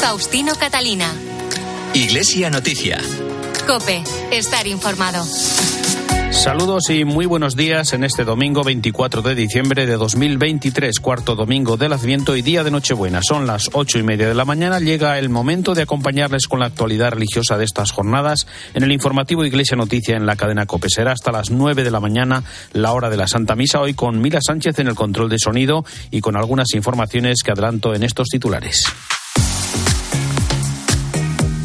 Faustino Catalina. Iglesia Noticia. Cope, estar informado. Saludos y muy buenos días en este domingo 24 de diciembre de 2023, cuarto domingo del Adviento y día de Nochebuena. Son las ocho y media de la mañana. Llega el momento de acompañarles con la actualidad religiosa de estas jornadas en el informativo Iglesia Noticia en la cadena COPE. Será hasta las nueve de la mañana la hora de la Santa Misa, hoy con Mila Sánchez en el control de sonido y con algunas informaciones que adelanto en estos titulares.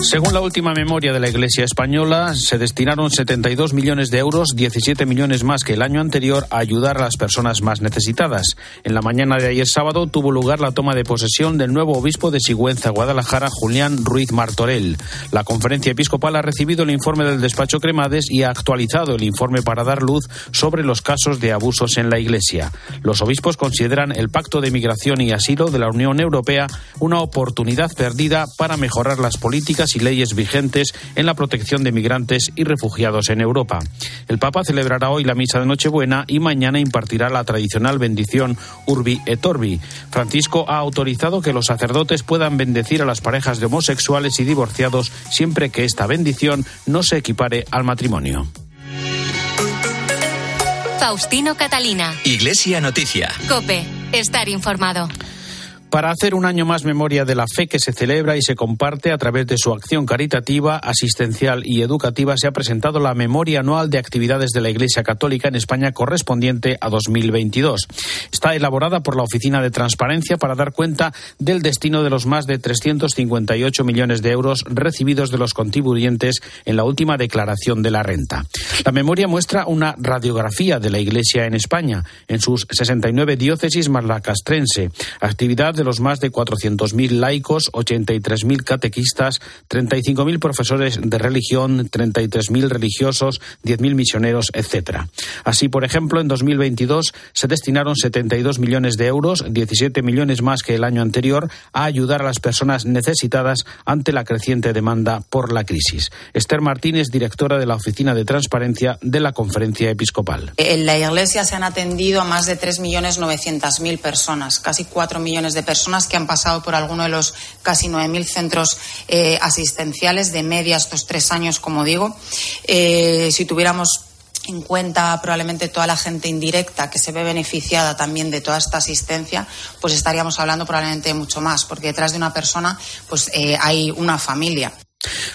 Según la última memoria de la Iglesia española, se destinaron 72 millones de euros, 17 millones más que el año anterior, a ayudar a las personas más necesitadas. En la mañana de ayer sábado tuvo lugar la toma de posesión del nuevo obispo de Sigüenza, Guadalajara, Julián Ruiz Martorell. La conferencia episcopal ha recibido el informe del despacho Cremades y ha actualizado el informe para dar luz sobre los casos de abusos en la Iglesia. Los obispos consideran el Pacto de Migración y Asilo de la Unión Europea una oportunidad perdida para mejorar las políticas y leyes vigentes en la protección de migrantes y refugiados en Europa. El Papa celebrará hoy la misa de Nochebuena y mañana impartirá la tradicional bendición Urbi et Orbi. Francisco ha autorizado que los sacerdotes puedan bendecir a las parejas de homosexuales y divorciados siempre que esta bendición no se equipare al matrimonio. Faustino Catalina. Iglesia Noticia. Cope, estar informado para hacer un año más memoria de la fe que se celebra y se comparte a través de su acción caritativa, asistencial y educativa, se ha presentado la memoria anual de actividades de la Iglesia Católica en España correspondiente a 2022. Está elaborada por la Oficina de Transparencia para dar cuenta del destino de los más de 358 millones de euros recibidos de los contribuyentes en la última declaración de la renta. La memoria muestra una radiografía de la Iglesia en España, en sus 69 diócesis más la castrense, los más de 400.000 laicos, 83.000 catequistas, 35.000 profesores de religión, 33.000 religiosos, 10.000 misioneros, etc. Así, por ejemplo, en 2022 se destinaron 72 millones de euros, 17 millones más que el año anterior, a ayudar a las personas necesitadas ante la creciente demanda por la crisis. Esther Martínez, directora de la Oficina de Transparencia de la Conferencia Episcopal. En la Iglesia se han atendido a más de 3.900.000 personas, casi 4 millones de personas personas que han pasado por alguno de los casi 9.000 centros eh, asistenciales de media estos tres años, como digo. Eh, si tuviéramos en cuenta probablemente toda la gente indirecta que se ve beneficiada también de toda esta asistencia, pues estaríamos hablando probablemente de mucho más, porque detrás de una persona pues eh, hay una familia.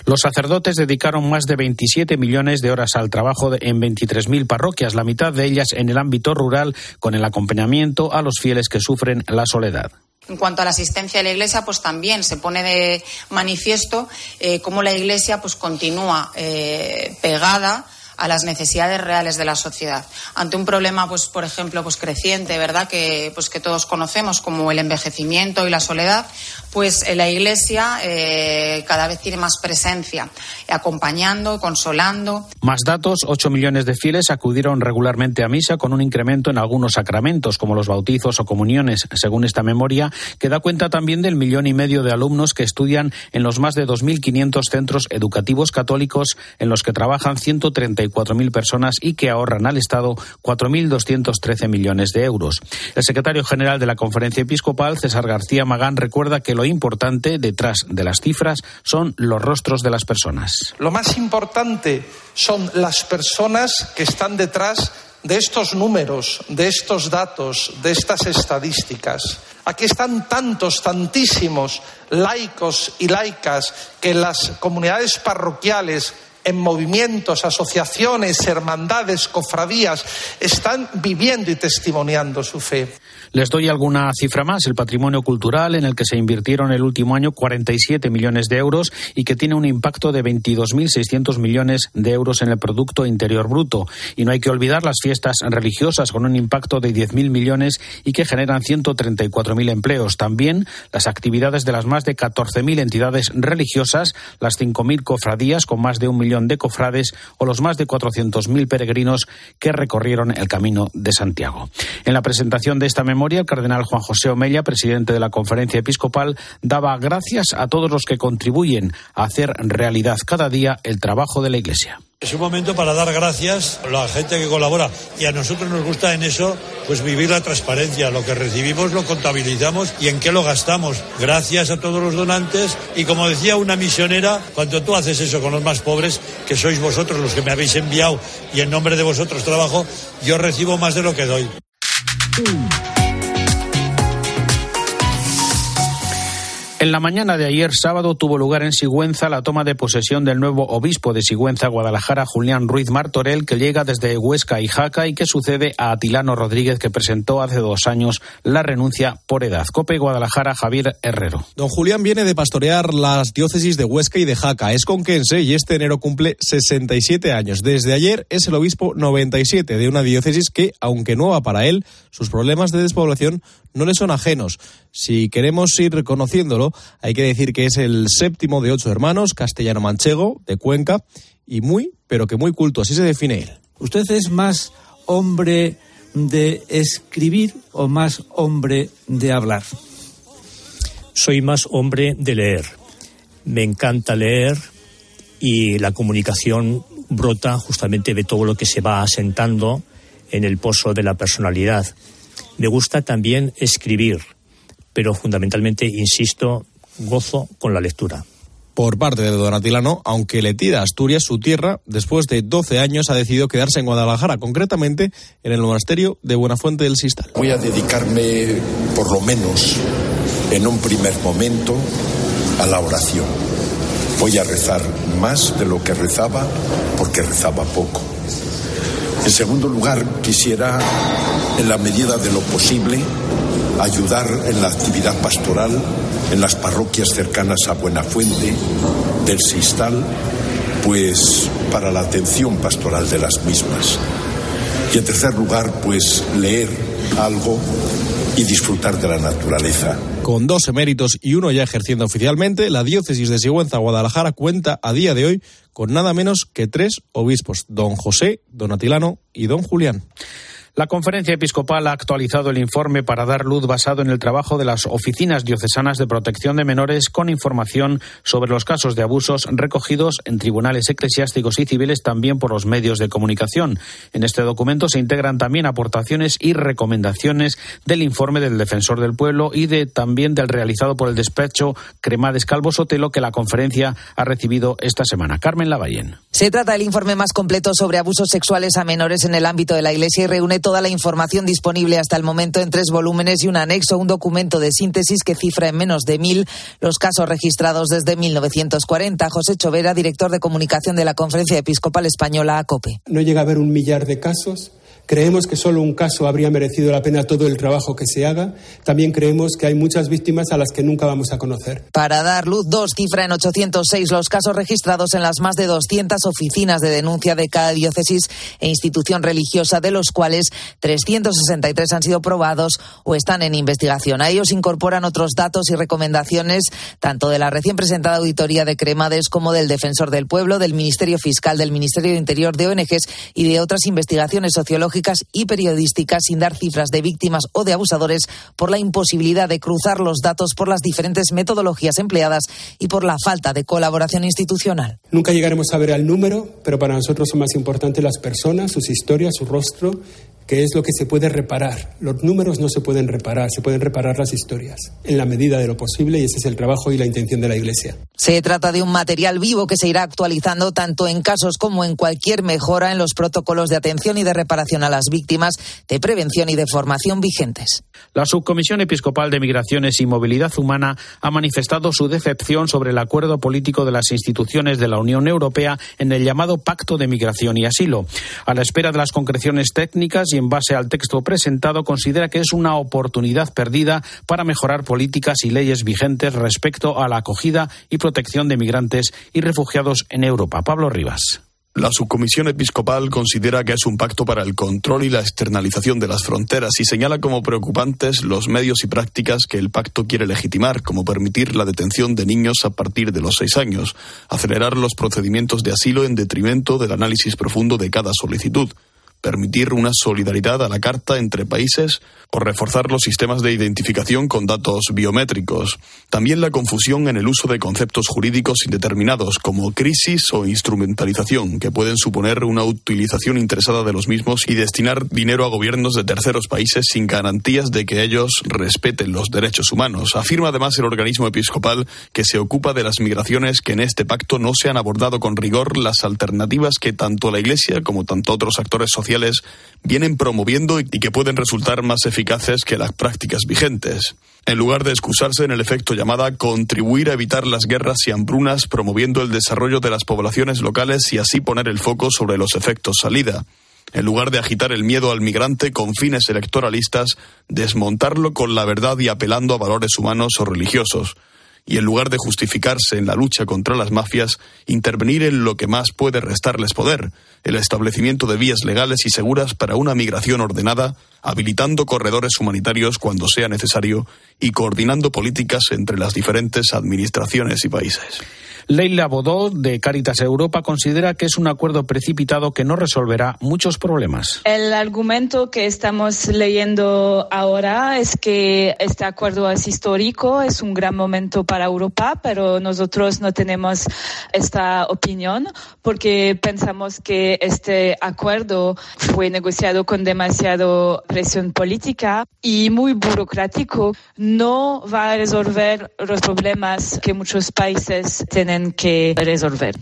Los sacerdotes dedicaron más de 27 millones de horas al trabajo en 23.000 parroquias, la mitad de ellas en el ámbito rural, con el acompañamiento a los fieles que sufren la soledad. En cuanto a la asistencia de la Iglesia, pues también se pone de manifiesto eh, cómo la Iglesia pues continúa eh, pegada a las necesidades reales de la sociedad. Ante un problema, pues, por ejemplo, pues creciente, ¿verdad? Que, pues, que todos conocemos como el envejecimiento y la soledad, pues la Iglesia eh, cada vez tiene más presencia, acompañando, consolando. Más datos, 8 millones de fieles acudieron regularmente a misa con un incremento en algunos sacramentos, como los bautizos o comuniones, según esta memoria, que da cuenta también del millón y medio de alumnos que estudian en los más de 2.500 centros educativos católicos en los que trabajan 134 4.000 personas y que ahorran al Estado 4.213 millones de euros. El secretario general de la Conferencia Episcopal, César García Magán, recuerda que lo importante detrás de las cifras son los rostros de las personas. Lo más importante son las personas que están detrás de estos números, de estos datos, de estas estadísticas. Aquí están tantos, tantísimos laicos y laicas que las comunidades parroquiales en movimientos, asociaciones, hermandades, cofradías, están viviendo y testimoniando su fe. Les doy alguna cifra más. El patrimonio cultural, en el que se invirtieron el último año 47 millones de euros y que tiene un impacto de 22.600 millones de euros en el Producto Interior Bruto. Y no hay que olvidar las fiestas religiosas, con un impacto de 10.000 millones y que generan 134.000 empleos. También las actividades de las más de 14.000 entidades religiosas, las 5.000 cofradías con más de un millón de cofrades o los más de 400.000 peregrinos que recorrieron el camino de Santiago. En la presentación de esta memoria, el cardenal Juan José Omella, presidente de la Conferencia Episcopal, daba gracias a todos los que contribuyen a hacer realidad cada día el trabajo de la Iglesia. Es un momento para dar gracias a la gente que colabora y a nosotros nos gusta en eso pues vivir la transparencia, lo que recibimos lo contabilizamos y en qué lo gastamos. Gracias a todos los donantes y como decía una misionera, cuando tú haces eso con los más pobres, que sois vosotros los que me habéis enviado y en nombre de vosotros trabajo, yo recibo más de lo que doy. En la mañana de ayer sábado tuvo lugar en Sigüenza la toma de posesión del nuevo obispo de Sigüenza, Guadalajara, Julián Ruiz Martorell, que llega desde Huesca y Jaca y que sucede a Atilano Rodríguez, que presentó hace dos años la renuncia por edad. Cope Guadalajara, Javier Herrero. Don Julián viene de pastorear las diócesis de Huesca y de Jaca. Es conquense y este enero cumple 67 años. Desde ayer es el obispo 97 de una diócesis que, aunque nueva para él, sus problemas de despoblación no le son ajenos. Si queremos ir reconociéndolo, hay que decir que es el séptimo de ocho hermanos, castellano-manchego, de Cuenca, y muy, pero que muy culto, así se define él. ¿Usted es más hombre de escribir o más hombre de hablar? Soy más hombre de leer. Me encanta leer y la comunicación brota justamente de todo lo que se va asentando en el pozo de la personalidad. Me gusta también escribir, pero fundamentalmente, insisto, gozo con la lectura. Por parte de Don Atilano, aunque le tira a Asturias su tierra, después de 12 años ha decidido quedarse en Guadalajara, concretamente en el monasterio de Buenafuente del Sistal. Voy a dedicarme, por lo menos en un primer momento, a la oración. Voy a rezar más de lo que rezaba porque rezaba poco. En segundo lugar, quisiera, en la medida de lo posible, ayudar en la actividad pastoral en las parroquias cercanas a Buenafuente, del Sistal, pues para la atención pastoral de las mismas. Y en tercer lugar, pues leer algo y disfrutar de la naturaleza. Con dos eméritos y uno ya ejerciendo oficialmente, la diócesis de Sigüenza Guadalajara cuenta a día de hoy con nada menos que tres obispos, don José, don Atilano y don Julián. La conferencia episcopal ha actualizado el informe para dar luz basado en el trabajo de las oficinas diocesanas de protección de menores con información sobre los casos de abusos recogidos en tribunales eclesiásticos y civiles también por los medios de comunicación. En este documento se integran también aportaciones y recomendaciones del informe del defensor del pueblo y de también del realizado por el despacho Cremades Calvo Sotelo que la conferencia ha recibido esta semana. Carmen Lavallén. Se trata del informe más completo sobre abusos sexuales a menores en el ámbito de la Iglesia y reúne toda la información disponible hasta el momento en tres volúmenes y un anexo, un documento de síntesis que cifra en menos de mil los casos registrados desde 1940. José Chovera, director de comunicación de la Conferencia Episcopal Española, ACOPE. No llega a haber un millar de casos Creemos que solo un caso habría merecido la pena todo el trabajo que se haga. También creemos que hay muchas víctimas a las que nunca vamos a conocer. Para dar luz, dos cifra en 806 los casos registrados en las más de 200 oficinas de denuncia de cada diócesis e institución religiosa, de los cuales 363 han sido probados o están en investigación. A ellos incorporan otros datos y recomendaciones, tanto de la recién presentada auditoría de Cremades como del Defensor del Pueblo, del Ministerio Fiscal, del Ministerio de Interior, de ONGs y de otras investigaciones sociológicas y periodísticas sin dar cifras de víctimas o de abusadores por la imposibilidad de cruzar los datos por las diferentes metodologías empleadas y por la falta de colaboración institucional. Nunca llegaremos a ver el número, pero para nosotros son más importantes las personas, sus historias, su rostro que es lo que se puede reparar. Los números no se pueden reparar, se pueden reparar las historias, en la medida de lo posible, y ese es el trabajo y la intención de la Iglesia. Se trata de un material vivo que se irá actualizando tanto en casos como en cualquier mejora en los protocolos de atención y de reparación a las víctimas, de prevención y de formación vigentes. La Subcomisión Episcopal de Migraciones y Movilidad Humana ha manifestado su decepción sobre el acuerdo político de las instituciones de la Unión Europea en el llamado Pacto de Migración y Asilo. A la espera de las concreciones técnicas y en base al texto presentado, considera que es una oportunidad perdida para mejorar políticas y leyes vigentes respecto a la acogida y protección de migrantes y refugiados en Europa. Pablo Rivas. La subcomisión episcopal considera que es un pacto para el control y la externalización de las fronteras y señala como preocupantes los medios y prácticas que el pacto quiere legitimar, como permitir la detención de niños a partir de los seis años, acelerar los procedimientos de asilo en detrimento del análisis profundo de cada solicitud permitir una solidaridad a la carta entre países o reforzar los sistemas de identificación con datos biométricos. También la confusión en el uso de conceptos jurídicos indeterminados como crisis o instrumentalización, que pueden suponer una utilización interesada de los mismos y destinar dinero a gobiernos de terceros países sin garantías de que ellos respeten los derechos humanos. Afirma además el organismo episcopal que se ocupa de las migraciones que en este pacto no se han abordado con rigor las alternativas que tanto la Iglesia como tanto otros actores sociales vienen promoviendo y que pueden resultar más eficaces que las prácticas vigentes. En lugar de excusarse en el efecto llamada contribuir a evitar las guerras y hambrunas promoviendo el desarrollo de las poblaciones locales y así poner el foco sobre los efectos salida. En lugar de agitar el miedo al migrante con fines electoralistas, desmontarlo con la verdad y apelando a valores humanos o religiosos y en lugar de justificarse en la lucha contra las mafias, intervenir en lo que más puede restarles poder, el establecimiento de vías legales y seguras para una migración ordenada, habilitando corredores humanitarios cuando sea necesario y coordinando políticas entre las diferentes administraciones y países. Leila Bodó, de Caritas Europa, considera que es un acuerdo precipitado que no resolverá muchos problemas. El argumento que estamos leyendo ahora es que este acuerdo es histórico, es un gran momento para Europa, pero nosotros no tenemos esta opinión porque pensamos que este acuerdo fue negociado con demasiado presión política y muy burocrático. No va a resolver los problemas que muchos países tienen que resolver.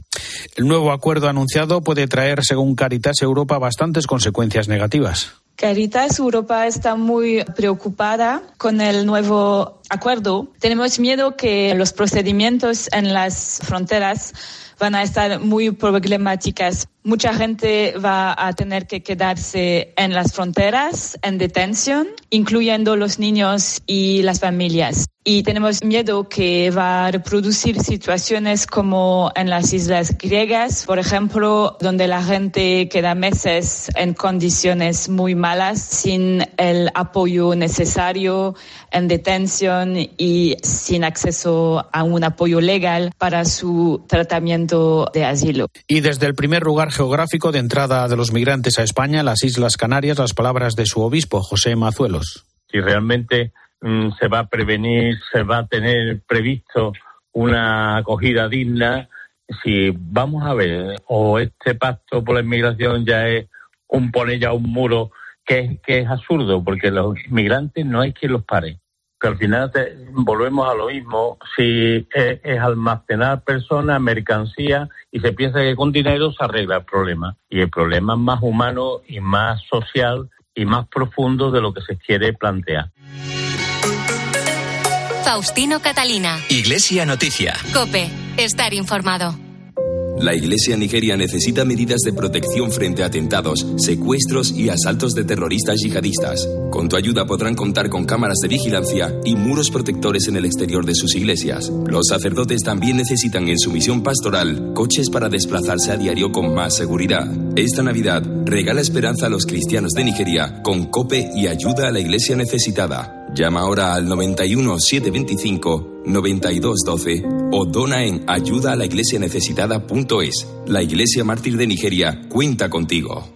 El nuevo acuerdo anunciado puede traer, según Caritas Europa, bastantes consecuencias negativas. Caritas Europa está muy preocupada con el nuevo acuerdo. Tenemos miedo que los procedimientos en las fronteras van a estar muy problemáticas. Mucha gente va a tener que quedarse en las fronteras, en detención, incluyendo los niños y las familias. Y tenemos miedo que va a reproducir situaciones como en las islas griegas, por ejemplo, donde la gente queda meses en condiciones muy malas, sin el apoyo necesario en detención y sin acceso a un apoyo legal para su tratamiento de asilo. Y desde el primer lugar geográfico de entrada de los migrantes a España, las Islas Canarias, las palabras de su obispo, José Mazuelos. Si realmente se va a prevenir, se va a tener previsto una acogida digna, si vamos a ver, o este pacto por la inmigración ya es un poner ya un muro que, que es absurdo, porque los migrantes no hay quien los pare que al final volvemos a lo mismo. Si es, almacenar personas, mercancía, y se piensa que con dinero se arregla el problema. Y el problema es más humano y más social y más profundo de lo que se quiere plantear. Faustino Catalina. Iglesia Noticia. Cope. Estar informado. La Iglesia nigeria necesita medidas de protección frente a atentados, secuestros y asaltos de terroristas yihadistas. Con tu ayuda podrán contar con cámaras de vigilancia y muros protectores en el exterior de sus iglesias. Los sacerdotes también necesitan en su misión pastoral coches para desplazarse a diario con más seguridad. Esta Navidad regala esperanza a los cristianos de Nigeria con COPE y ayuda a la Iglesia necesitada. Llama ahora al 91 725 9212 o dona en ayuda a la iglesia necesitada.es. La Iglesia Mártir de Nigeria cuenta contigo.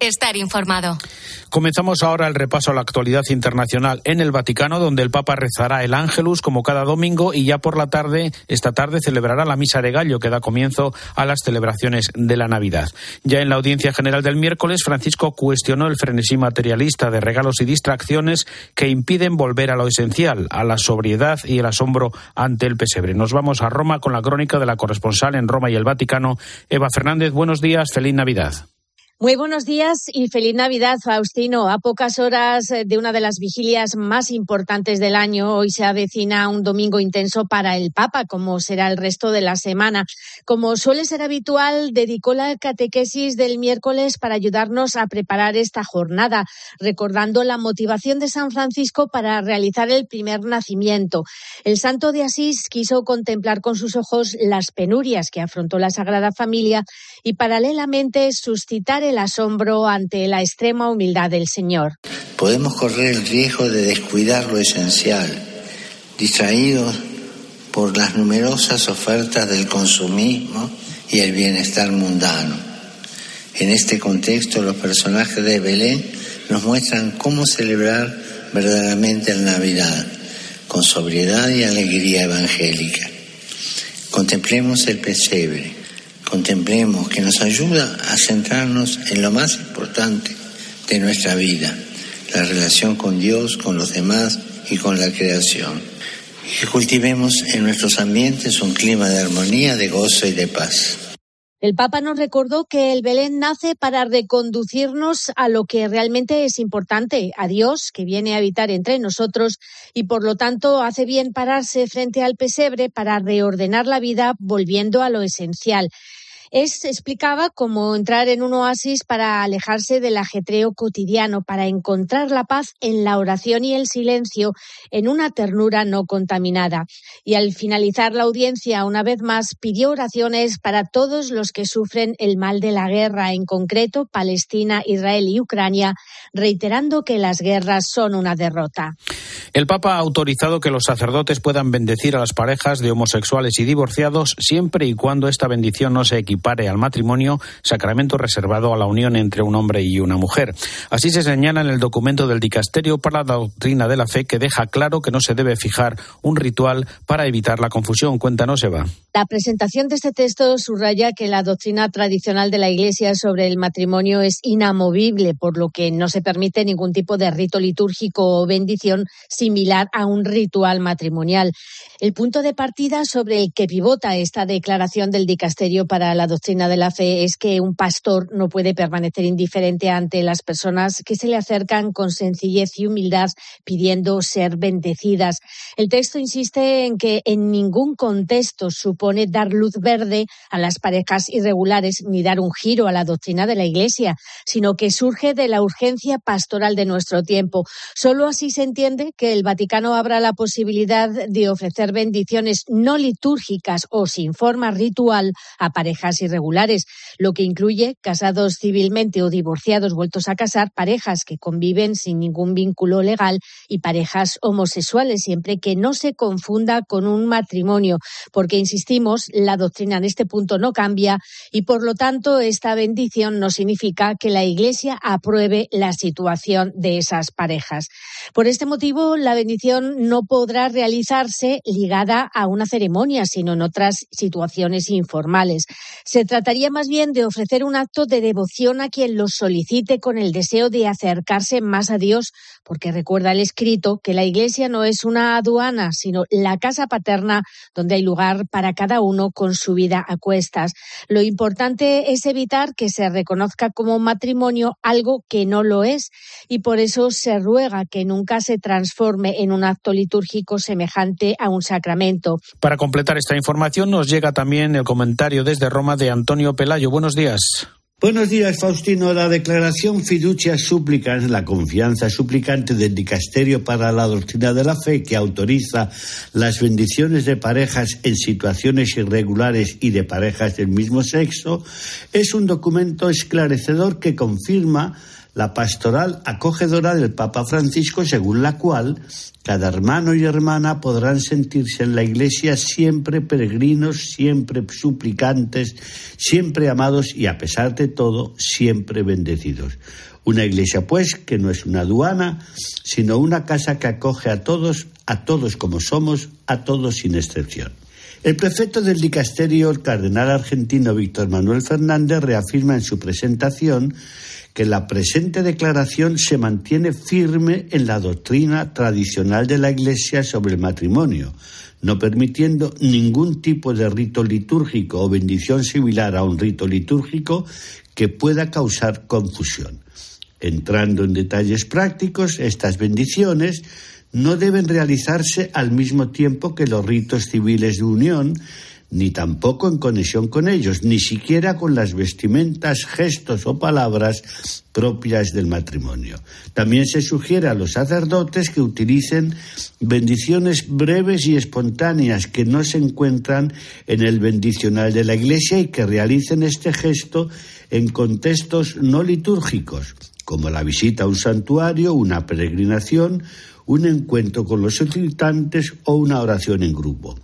Estar informado. Comenzamos ahora el repaso a la actualidad internacional en el Vaticano, donde el Papa rezará el Ángelus como cada domingo y ya por la tarde, esta tarde, celebrará la Misa de Gallo, que da comienzo a las celebraciones de la Navidad. Ya en la audiencia general del miércoles, Francisco cuestionó el frenesí materialista de regalos y distracciones que impiden volver a lo esencial, a la sobriedad y el asombro ante el pesebre. Nos vamos a Roma con la crónica de la corresponsal en Roma y el Vaticano, Eva Fernández. Buenos días, feliz Navidad. Muy buenos días y feliz Navidad, Faustino. A pocas horas de una de las vigilias más importantes del año, hoy se avecina un domingo intenso para el Papa, como será el resto de la semana. Como suele ser habitual, dedicó la catequesis del miércoles para ayudarnos a preparar esta jornada, recordando la motivación de San Francisco para realizar el primer nacimiento. El santo de Asís quiso contemplar con sus ojos las penurias que afrontó la Sagrada Familia y paralelamente suscitar el asombro ante la extrema humildad del Señor. Podemos correr el riesgo de descuidar lo esencial, distraídos por las numerosas ofertas del consumismo y el bienestar mundano. En este contexto, los personajes de Belén nos muestran cómo celebrar verdaderamente la Navidad, con sobriedad y alegría evangélica. Contemplemos el pesebre, contemplemos que nos ayuda a centrarnos en lo más importante de nuestra vida, la relación con Dios, con los demás y con la creación. Y cultivemos en nuestros ambientes un clima de armonía, de gozo y de paz. El Papa nos recordó que el Belén nace para reconducirnos a lo que realmente es importante, a Dios, que viene a habitar entre nosotros y por lo tanto hace bien pararse frente al pesebre para reordenar la vida volviendo a lo esencial es, explicaba, como entrar en un oasis para alejarse del ajetreo cotidiano, para encontrar la paz en la oración y el silencio, en una ternura no contaminada. Y al finalizar la audiencia, una vez más, pidió oraciones para todos los que sufren el mal de la guerra, en concreto Palestina, Israel y Ucrania, reiterando que las guerras son una derrota. El Papa ha autorizado que los sacerdotes puedan bendecir a las parejas de homosexuales y divorciados siempre y cuando esta bendición no se equipare al matrimonio, sacramento reservado a la unión entre un hombre y una mujer. Así se señala en el documento del Dicasterio para la Doctrina de la Fe que deja claro que no se debe fijar un ritual para evitar la confusión. Cuéntanos, Eva. La presentación de este texto subraya que la doctrina tradicional de la Iglesia sobre el matrimonio es inamovible, por lo que no se permite ningún tipo de rito litúrgico o bendición similar a un ritual matrimonial. El punto de partida sobre el que pivota esta declaración del Dicasterio para la doctrina de la fe es que un pastor no puede permanecer indiferente ante las personas que se le acercan con sencillez y humildad pidiendo ser bendecidas. El texto insiste en que en ningún contexto supone dar luz verde a las parejas irregulares ni dar un giro a la doctrina de la Iglesia, sino que surge de la urgencia pastoral de nuestro tiempo. Solo así se entiende que el Vaticano abra la posibilidad de ofrecer bendiciones no litúrgicas o sin forma ritual a parejas irregulares, lo que incluye casados civilmente o divorciados vueltos a casar, parejas que conviven sin ningún vínculo legal y parejas homosexuales, siempre que no se confunda con un matrimonio, porque insistimos, la doctrina en este punto no cambia y por lo tanto esta bendición no significa que la Iglesia apruebe la situación de esas parejas. Por este motivo, la bendición no podrá realizarse ligada a una ceremonia, sino en otras situaciones informales. Se trataría más bien de ofrecer un acto de devoción a quien lo solicite con el deseo de acercarse más a Dios, porque recuerda el escrito que la Iglesia no es una aduana, sino la casa paterna donde hay lugar para cada uno con su vida a cuestas. Lo importante es evitar que se reconozca como matrimonio algo que no lo es y por eso se ruega que nunca se transforme en un acto litúrgico semejante a un sacramento. Para completar esta información nos llega también el comentario desde Roma de Antonio Pelayo. Buenos días. Buenos días, Faustino. La declaración fiducia súplica es la confianza suplicante del Dicasterio para la Doctrina de la Fe que autoriza las bendiciones de parejas en situaciones irregulares y de parejas del mismo sexo. Es un documento esclarecedor que confirma la pastoral acogedora del Papa Francisco, según la cual cada hermano y hermana podrán sentirse en la Iglesia siempre peregrinos, siempre suplicantes, siempre amados y, a pesar de todo, siempre bendecidos. Una Iglesia, pues, que no es una aduana, sino una casa que acoge a todos, a todos como somos, a todos sin excepción. El prefecto del dicasterio, el cardenal argentino Víctor Manuel Fernández, reafirma en su presentación que la presente declaración se mantiene firme en la doctrina tradicional de la Iglesia sobre el matrimonio, no permitiendo ningún tipo de rito litúrgico o bendición similar a un rito litúrgico que pueda causar confusión. Entrando en detalles prácticos, estas bendiciones no deben realizarse al mismo tiempo que los ritos civiles de unión, ni tampoco en conexión con ellos, ni siquiera con las vestimentas, gestos o palabras propias del matrimonio. También se sugiere a los sacerdotes que utilicen bendiciones breves y espontáneas que no se encuentran en el bendicional de la Iglesia y que realicen este gesto en contextos no litúrgicos, como la visita a un santuario, una peregrinación, un encuentro con los solicitantes o una oración en grupo.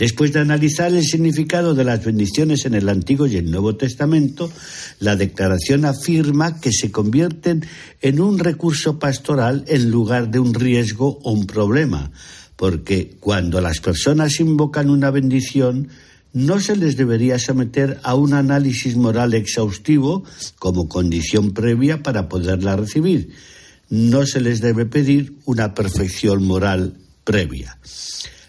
Después de analizar el significado de las bendiciones en el Antiguo y el Nuevo Testamento, la declaración afirma que se convierten en un recurso pastoral en lugar de un riesgo o un problema, porque cuando las personas invocan una bendición, no se les debería someter a un análisis moral exhaustivo como condición previa para poderla recibir. No se les debe pedir una perfección moral previa.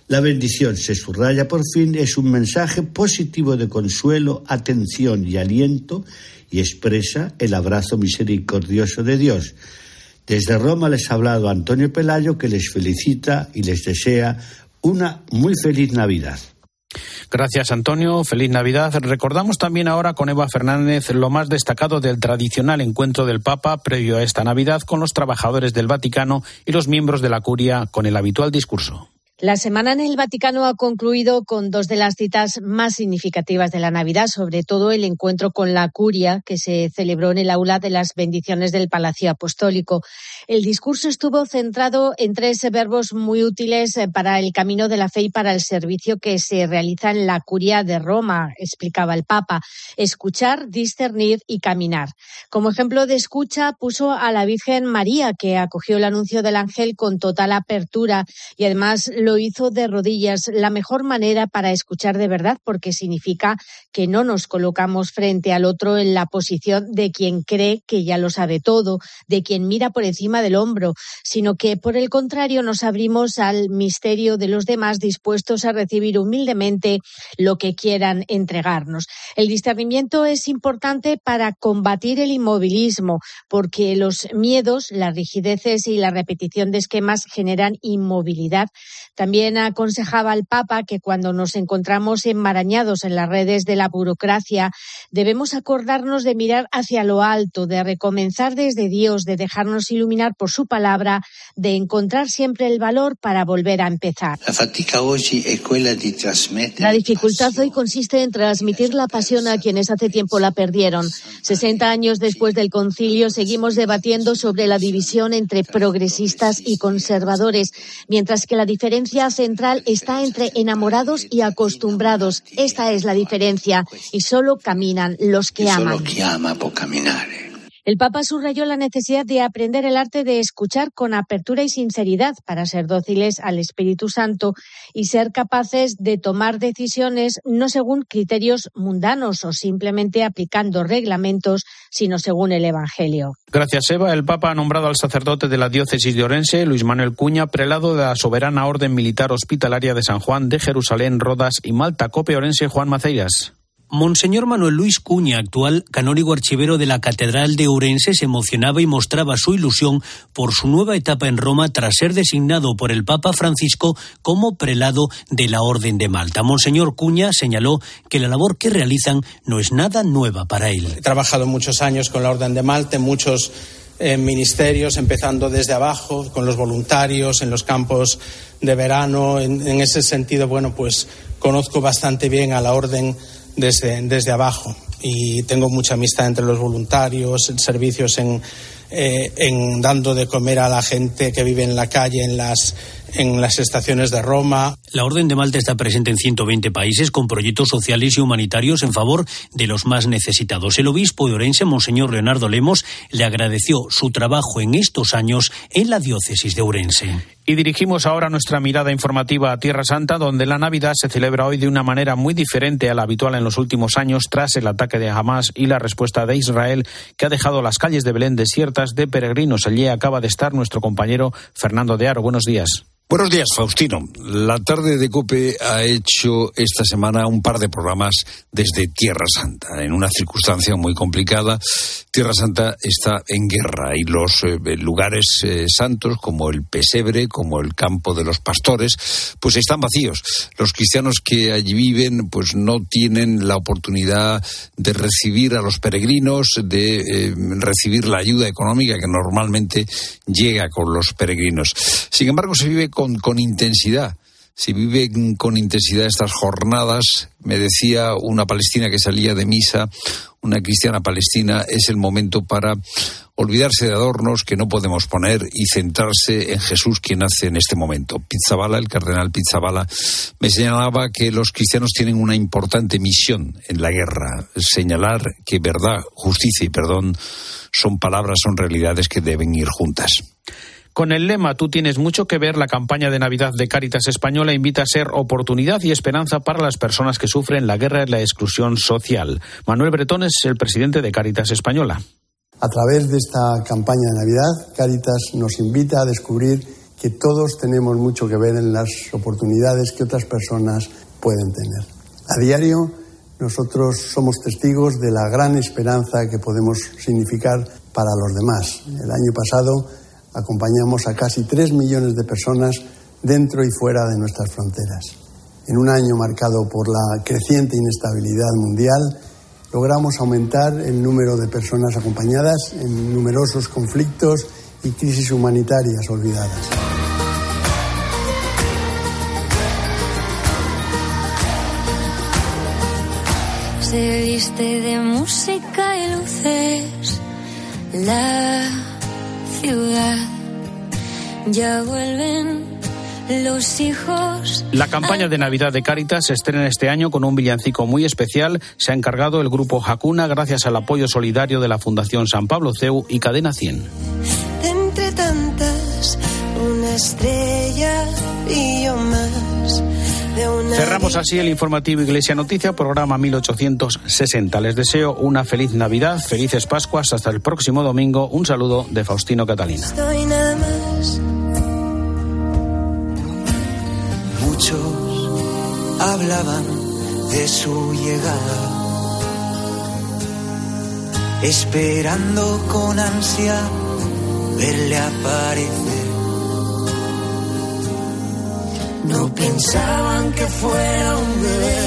La bendición, se subraya por fin, es un mensaje positivo de consuelo, atención y aliento y expresa el abrazo misericordioso de Dios. Desde Roma les ha hablado Antonio Pelayo que les felicita y les desea una muy feliz Navidad. Gracias, Antonio. Feliz Navidad. Recordamos también ahora con Eva Fernández lo más destacado del tradicional encuentro del Papa previo a esta Navidad con los trabajadores del Vaticano y los miembros de la Curia con el habitual discurso. La semana en el Vaticano ha concluido con dos de las citas más significativas de la Navidad, sobre todo el encuentro con la curia que se celebró en el aula de las bendiciones del Palacio Apostólico. El discurso estuvo centrado en tres verbos muy útiles eh, para el camino de la fe y para el servicio que se realiza en la curia de Roma, explicaba el Papa. Escuchar, discernir y caminar. Como ejemplo de escucha puso a la Virgen María, que acogió el anuncio del ángel con total apertura y además lo lo hizo de rodillas, la mejor manera para escuchar de verdad, porque significa que no nos colocamos frente al otro en la posición de quien cree que ya lo sabe todo, de quien mira por encima del hombro, sino que por el contrario nos abrimos al misterio de los demás dispuestos a recibir humildemente lo que quieran entregarnos. El discernimiento es importante para combatir el inmovilismo, porque los miedos, las rigideces y la repetición de esquemas generan inmovilidad. También aconsejaba al Papa que cuando nos encontramos enmarañados en las redes de la burocracia, debemos acordarnos de mirar hacia lo alto, de recomenzar desde Dios, de dejarnos iluminar por su palabra, de encontrar siempre el valor para volver a empezar. La dificultad hoy consiste en transmitir la pasión a quienes hace tiempo la perdieron. 60 años después del concilio seguimos debatiendo sobre la división entre progresistas y conservadores, mientras que la diferencia central está entre enamorados y acostumbrados. Esta es la diferencia. Y solo caminan los que aman. El Papa subrayó la necesidad de aprender el arte de escuchar con apertura y sinceridad para ser dóciles al Espíritu Santo y ser capaces de tomar decisiones no según criterios mundanos o simplemente aplicando reglamentos, sino según el Evangelio. Gracias, Eva. El Papa ha nombrado al sacerdote de la diócesis de Orense, Luis Manuel Cuña, prelado de la Soberana Orden Militar Hospitalaria de San Juan de Jerusalén, Rodas y Malta, Cope Orense, Juan Maceiras. Monseñor Manuel Luis Cuña, actual canónigo archivero de la Catedral de Ourense, se emocionaba y mostraba su ilusión por su nueva etapa en Roma tras ser designado por el Papa Francisco como prelado de la Orden de Malta. Monseñor Cuña señaló que la labor que realizan no es nada nueva para él. He trabajado muchos años con la Orden de Malta en muchos eh, ministerios, empezando desde abajo, con los voluntarios, en los campos de verano. En, en ese sentido, bueno, pues conozco bastante bien a la Orden desde, desde abajo. Y tengo mucha amistad entre los voluntarios, servicios en, eh, en dando de comer a la gente que vive en la calle, en las en las estaciones de Roma. La Orden de Malta está presente en 120 países con proyectos sociales y humanitarios en favor de los más necesitados. El obispo de Orense, Monseñor Leonardo Lemos, le agradeció su trabajo en estos años en la diócesis de Orense. Y dirigimos ahora nuestra mirada informativa a Tierra Santa, donde la Navidad se celebra hoy de una manera muy diferente a la habitual en los últimos años tras el ataque de Hamas y la respuesta de Israel que ha dejado las calles de Belén desiertas de peregrinos. Allí acaba de estar nuestro compañero Fernando de Aro. Buenos días. Buenos días, Faustino. La tarde de COPE ha hecho esta semana un par de programas desde Tierra Santa, en una circunstancia muy complicada. Tierra Santa está en guerra y los eh, lugares eh, santos, como el pesebre, como el campo de los pastores, pues están vacíos. Los cristianos que allí viven, pues no tienen la oportunidad de recibir a los peregrinos, de eh, recibir la ayuda económica que normalmente llega con los peregrinos. Sin embargo, se vive con, intensidad se vive con intensidad estas jornadas. Me decía una palestina que salía de misa, una cristiana palestina, es el momento para olvidarse de adornos que no podemos poner y centrarse en Jesús quien nace en este momento. Pizzabala, el cardenal Pizzabala, me señalaba que los cristianos tienen una importante misión en la guerra, señalar que verdad, justicia y perdón son palabras, son realidades que deben ir juntas. Con el lema Tú tienes mucho que ver, la campaña de Navidad de Cáritas Española invita a ser oportunidad y esperanza para las personas que sufren la guerra y la exclusión social. Manuel Bretón es el presidente de Cáritas Española. A través de esta campaña de Navidad, Cáritas nos invita a descubrir que todos tenemos mucho que ver en las oportunidades que otras personas pueden tener. A diario, nosotros somos testigos de la gran esperanza que podemos significar para los demás. El año pasado, acompañamos a casi tres millones de personas dentro y fuera de nuestras fronteras. En un año marcado por la creciente inestabilidad mundial, logramos aumentar el número de personas acompañadas en numerosos conflictos y crisis humanitarias olvidadas. Se viste de música y luces la ciudad. Ya vuelven los hijos. La campaña de Navidad de Cáritas se estrena este año con un villancico muy especial. Se ha encargado el grupo Hakuna gracias al apoyo solidario de la Fundación San Pablo CEU y Cadena 100. Entre tantas, una estrella y yo más. Cerramos así el informativo Iglesia Noticia, programa 1860. Les deseo una feliz Navidad, felices Pascuas, hasta el próximo domingo. Un saludo de Faustino Catalina. Muchos hablaban de su llegada, esperando con ansia verle aparecer no pensaban que fuera un bebé,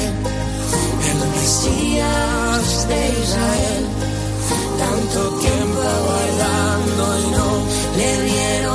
el Mesías de Israel. Tanto tiempo aguardando y no le dieron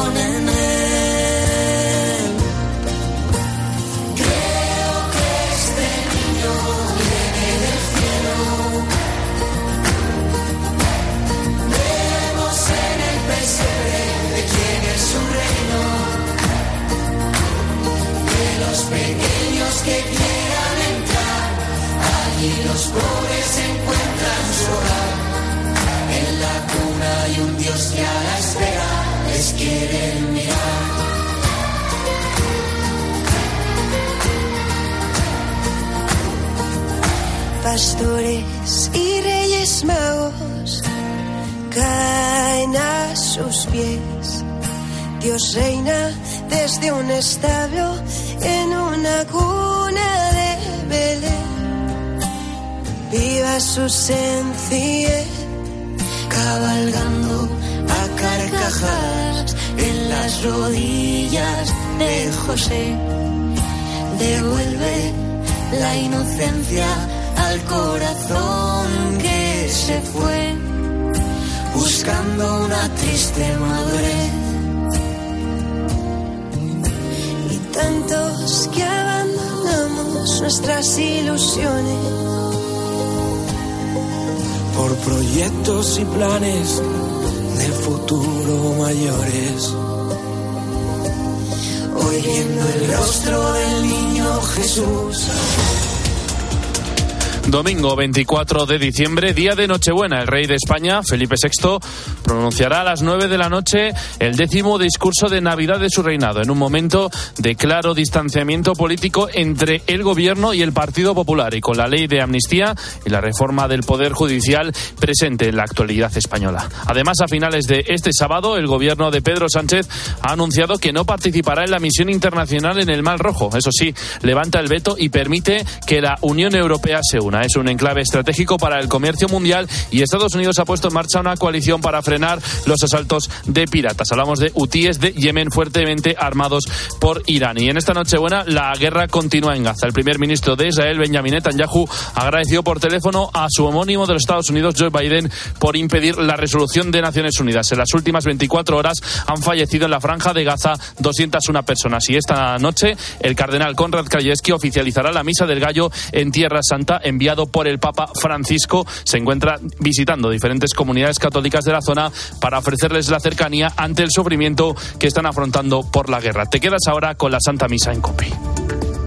Dios reina desde un establo en una cuna de Belén. Viva su sencillez, cabalgando a carcajadas en las rodillas de José. Devuelve la inocencia al corazón que se fue, buscando una triste madurez tantos que abandonamos nuestras ilusiones. Por proyectos y planes del futuro mayores. Hoy viendo el rostro del niño Jesús Domingo 24 de diciembre, día de Nochebuena. El rey de España, Felipe VI, pronunciará a las 9 de la noche el décimo discurso de Navidad de su reinado, en un momento de claro distanciamiento político entre el gobierno y el Partido Popular y con la ley de amnistía y la reforma del Poder Judicial presente en la actualidad española. Además, a finales de este sábado, el gobierno de Pedro Sánchez ha anunciado que no participará en la misión internacional en el Mar Rojo. Eso sí, levanta el veto y permite que la Unión Europea se una. Es un enclave estratégico para el comercio mundial y Estados Unidos ha puesto en marcha una coalición para frenar los asaltos de piratas. Hablamos de hutíes de Yemen fuertemente armados por Irán. Y en esta Nochebuena la guerra continúa en Gaza. El primer ministro de Israel, Benjamin Netanyahu, agradeció por teléfono a su homónimo de los Estados Unidos, Joe Biden, por impedir la resolución de Naciones Unidas. En las últimas 24 horas han fallecido en la franja de Gaza 201 personas. Y esta noche el cardenal Konrad Krajewski oficializará la misa del gallo en Tierra Santa, enviado por el Papa Francisco. Se encuentra visitando diferentes comunidades católicas de la zona para ofrecerles la cercanía ante el sufrimiento que están afrontando por la guerra. Te quedas ahora con la Santa Misa en COPE.